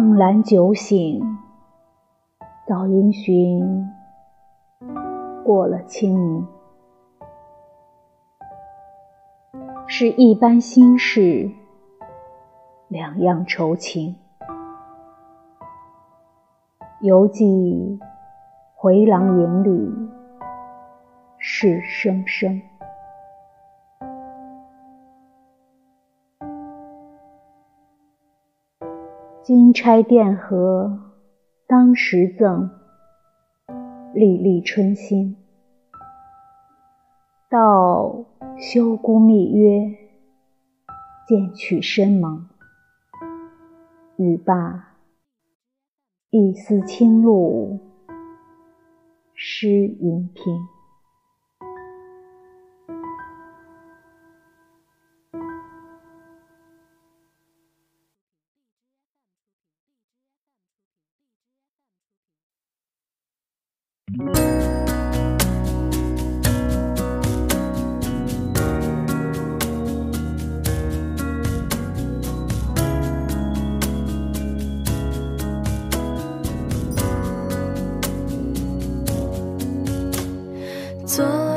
梦阑酒醒，早因寻过了清明。是一般心事，两样愁情。犹记回廊影里，事声声。金钗钿盒当时赠，粒粒春心。到休姑密约，渐取深盟。语罢，一丝清露湿银屏。做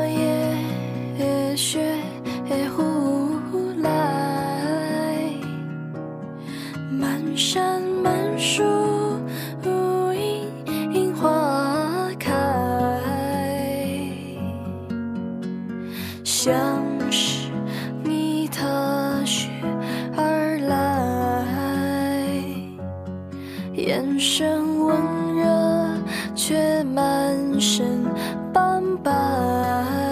眼神温热，却满身斑白。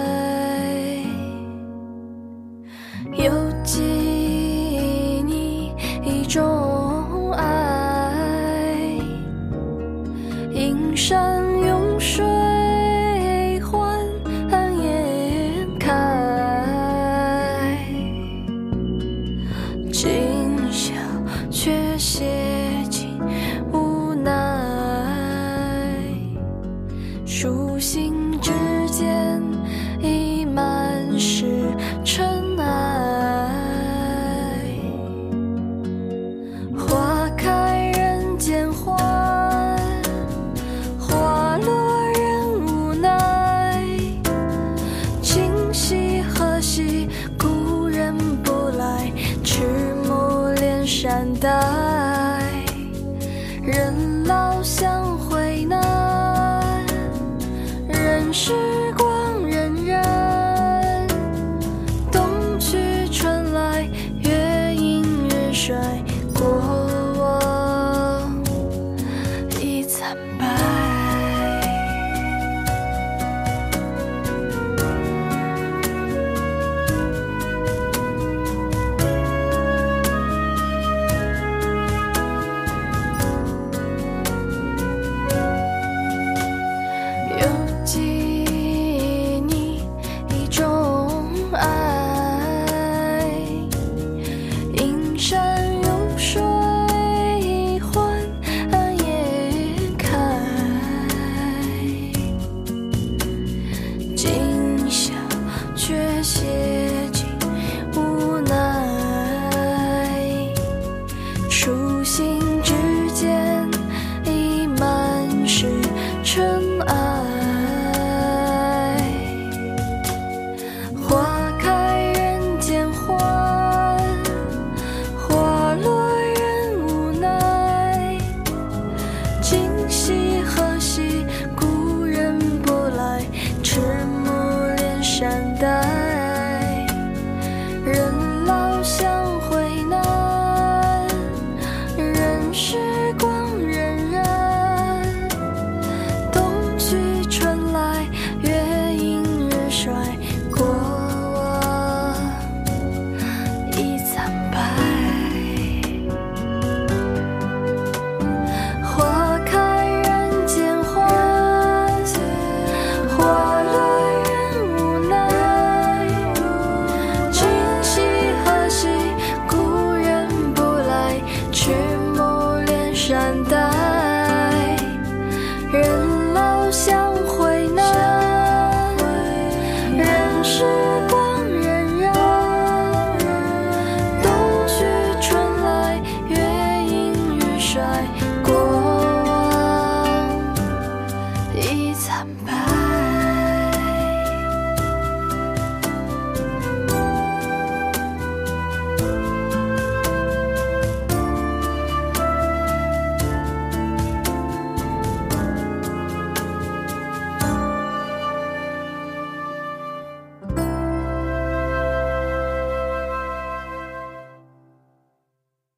다